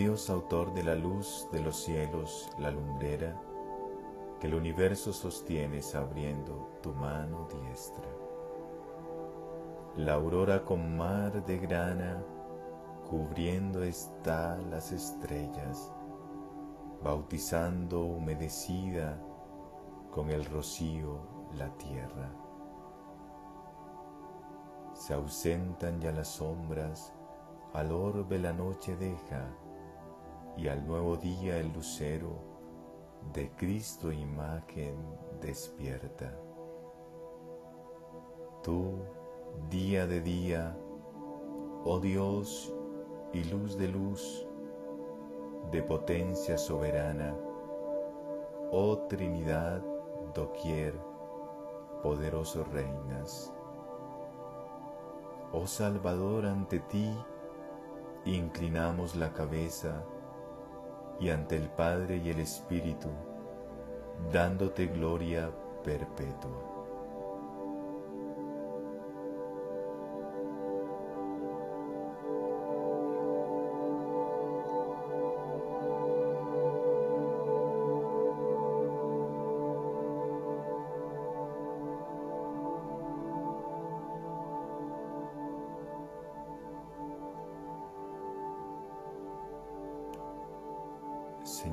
Dios, autor de la luz de los cielos, la lumbrera, que el universo sostienes abriendo tu mano diestra. La aurora con mar de grana, cubriendo está las estrellas, bautizando humedecida con el rocío la tierra. Se ausentan ya las sombras, al orbe la noche deja, y al nuevo día el lucero de Cristo imagen despierta. Tú, día de día, oh Dios y luz de luz, de potencia soberana, oh Trinidad doquier, poderoso reinas. Oh Salvador, ante ti inclinamos la cabeza, y ante el Padre y el Espíritu, dándote gloria perpetua.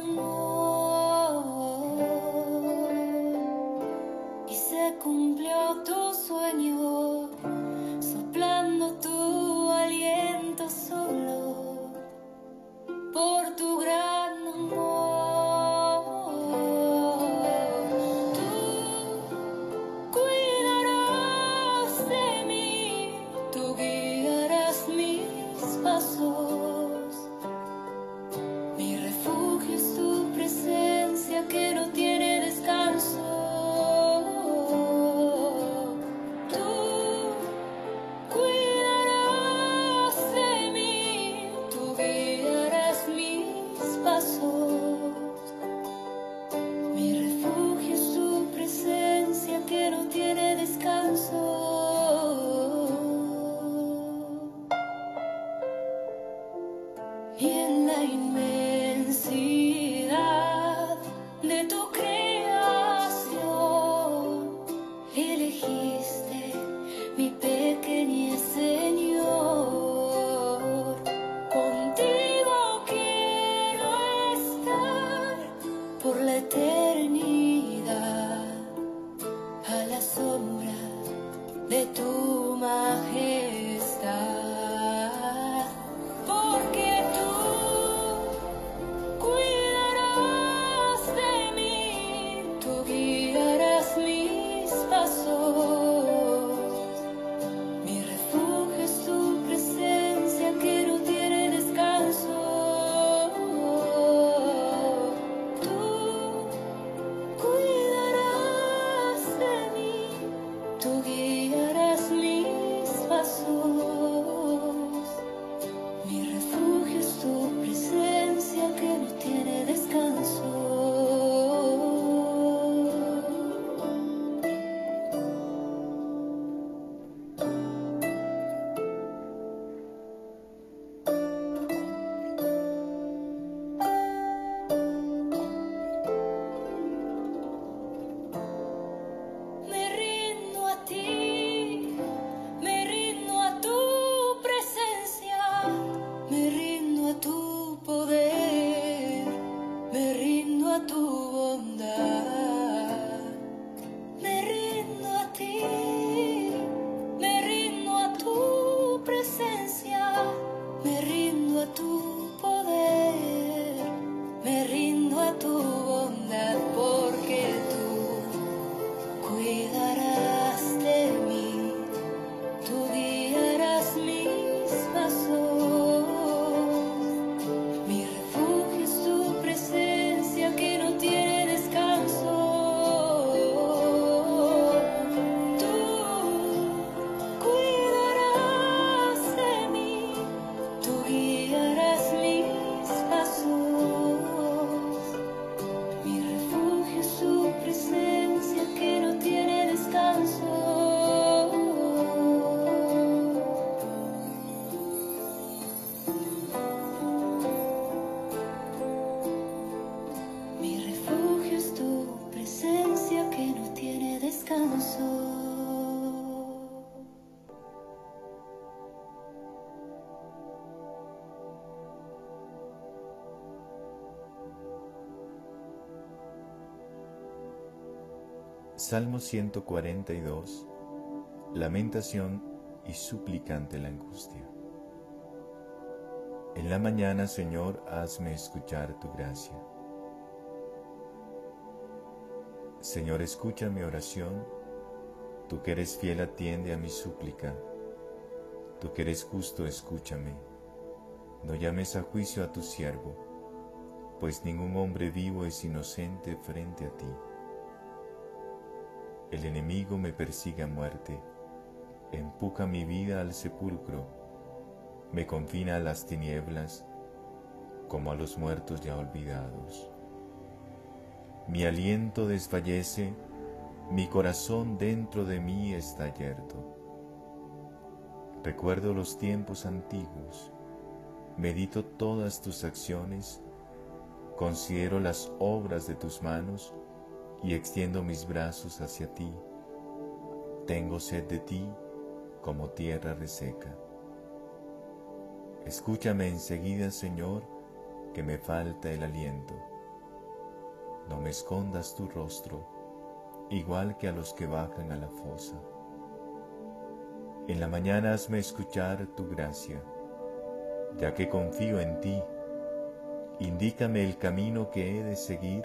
Por people that Salmo 142. Lamentación y suplicante la angustia. En la mañana, Señor, hazme escuchar tu gracia. Señor, escucha mi oración. Tú que eres fiel, atiende a mi súplica. Tú que eres justo, escúchame. No llames a juicio a tu siervo, pues ningún hombre vivo es inocente frente a ti. El enemigo me persigue a muerte, empuja mi vida al sepulcro, me confina a las tinieblas como a los muertos ya olvidados. Mi aliento desfallece, mi corazón dentro de mí está yerto. Recuerdo los tiempos antiguos, medito todas tus acciones, considero las obras de tus manos, y extiendo mis brazos hacia ti. Tengo sed de ti como tierra reseca. Escúchame enseguida, Señor, que me falta el aliento. No me escondas tu rostro, igual que a los que bajan a la fosa. En la mañana hazme escuchar tu gracia, ya que confío en ti. Indícame el camino que he de seguir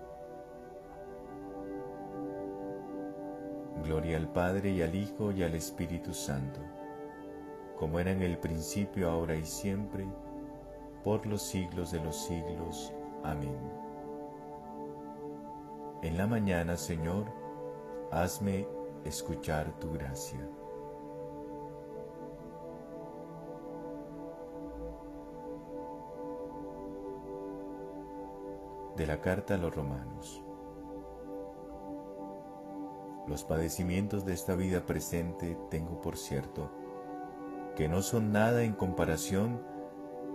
Gloria al Padre y al Hijo y al Espíritu Santo, como era en el principio, ahora y siempre, por los siglos de los siglos. Amén. En la mañana, Señor, hazme escuchar tu gracia. De la carta a los romanos. Los padecimientos de esta vida presente tengo por cierto que no son nada en comparación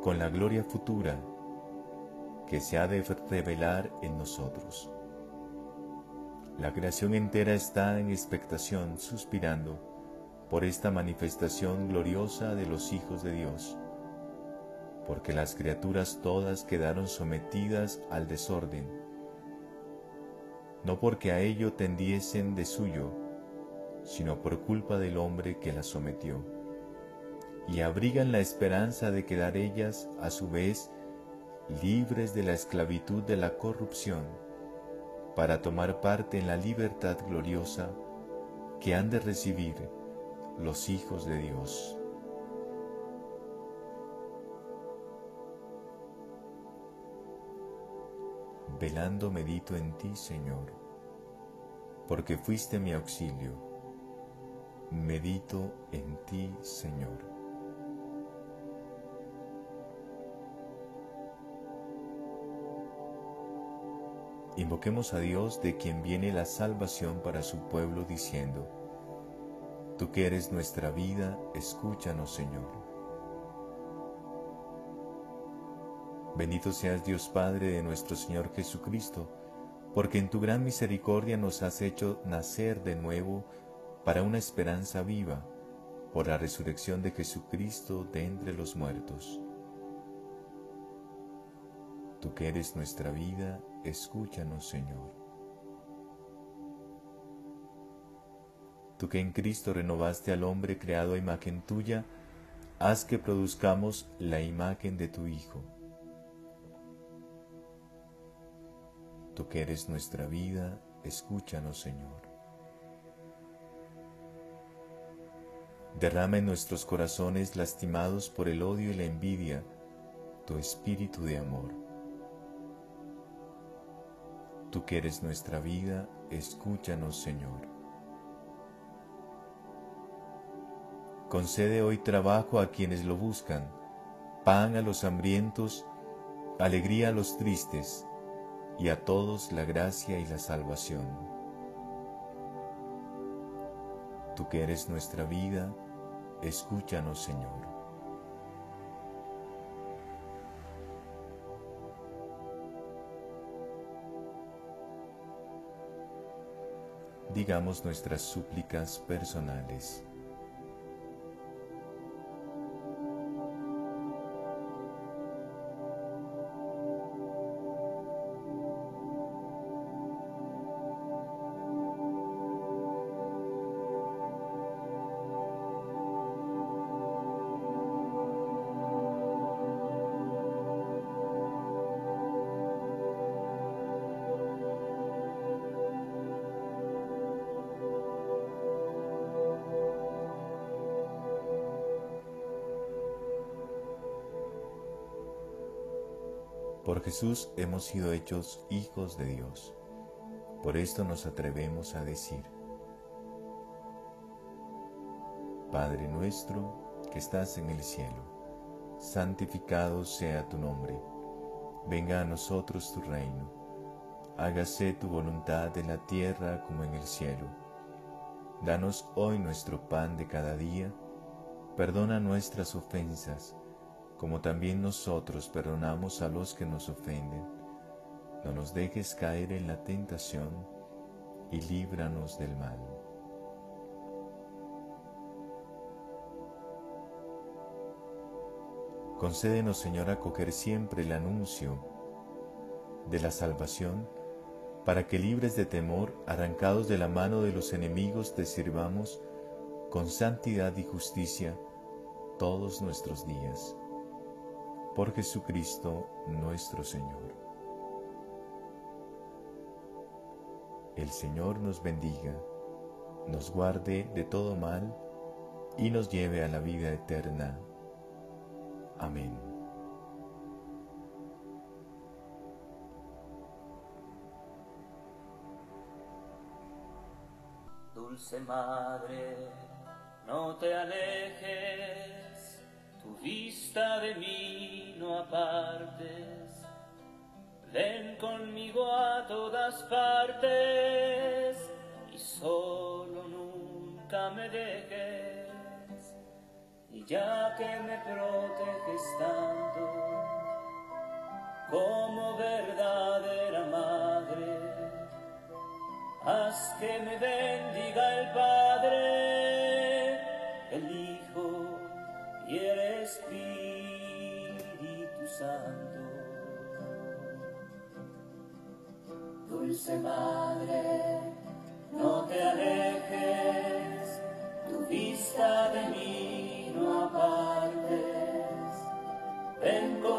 con la gloria futura que se ha de revelar en nosotros. La creación entera está en expectación, suspirando por esta manifestación gloriosa de los hijos de Dios, porque las criaturas todas quedaron sometidas al desorden no porque a ello tendiesen de suyo, sino por culpa del hombre que las sometió, y abrigan la esperanza de quedar ellas, a su vez, libres de la esclavitud de la corrupción, para tomar parte en la libertad gloriosa que han de recibir los hijos de Dios. Velando medito en ti, Señor, porque fuiste mi auxilio. Medito en ti, Señor. Invoquemos a Dios de quien viene la salvación para su pueblo diciendo, Tú que eres nuestra vida, escúchanos, Señor. Bendito seas Dios Padre de nuestro Señor Jesucristo, porque en tu gran misericordia nos has hecho nacer de nuevo para una esperanza viva, por la resurrección de Jesucristo de entre los muertos. Tú que eres nuestra vida, escúchanos, Señor. Tú que en Cristo renovaste al hombre creado a imagen tuya, haz que produzcamos la imagen de tu Hijo Tú que eres nuestra vida, escúchanos, Señor. Derrama en nuestros corazones lastimados por el odio y la envidia tu espíritu de amor. Tú que eres nuestra vida, escúchanos, Señor. Concede hoy trabajo a quienes lo buscan, pan a los hambrientos, alegría a los tristes, y a todos la gracia y la salvación. Tú que eres nuestra vida, escúchanos Señor. Digamos nuestras súplicas personales. Por Jesús hemos sido hechos hijos de Dios. Por esto nos atrevemos a decir, Padre nuestro que estás en el cielo, santificado sea tu nombre, venga a nosotros tu reino, hágase tu voluntad en la tierra como en el cielo. Danos hoy nuestro pan de cada día, perdona nuestras ofensas, como también nosotros perdonamos a los que nos ofenden. No nos dejes caer en la tentación y líbranos del mal. Concédenos, Señor, acoger siempre el anuncio de la salvación, para que libres de temor, arrancados de la mano de los enemigos, te sirvamos con santidad y justicia todos nuestros días por Jesucristo nuestro Señor. El Señor nos bendiga, nos guarde de todo mal y nos lleve a la vida eterna. Amén. Dulce Madre, no te alejes tu vista de mí no apartes, ven conmigo a todas partes y solo nunca me dejes, y ya que me proteges tanto como verdadera madre, haz que me bendiga el Padre, No te alejes, tu vista de mí no apartes, ven a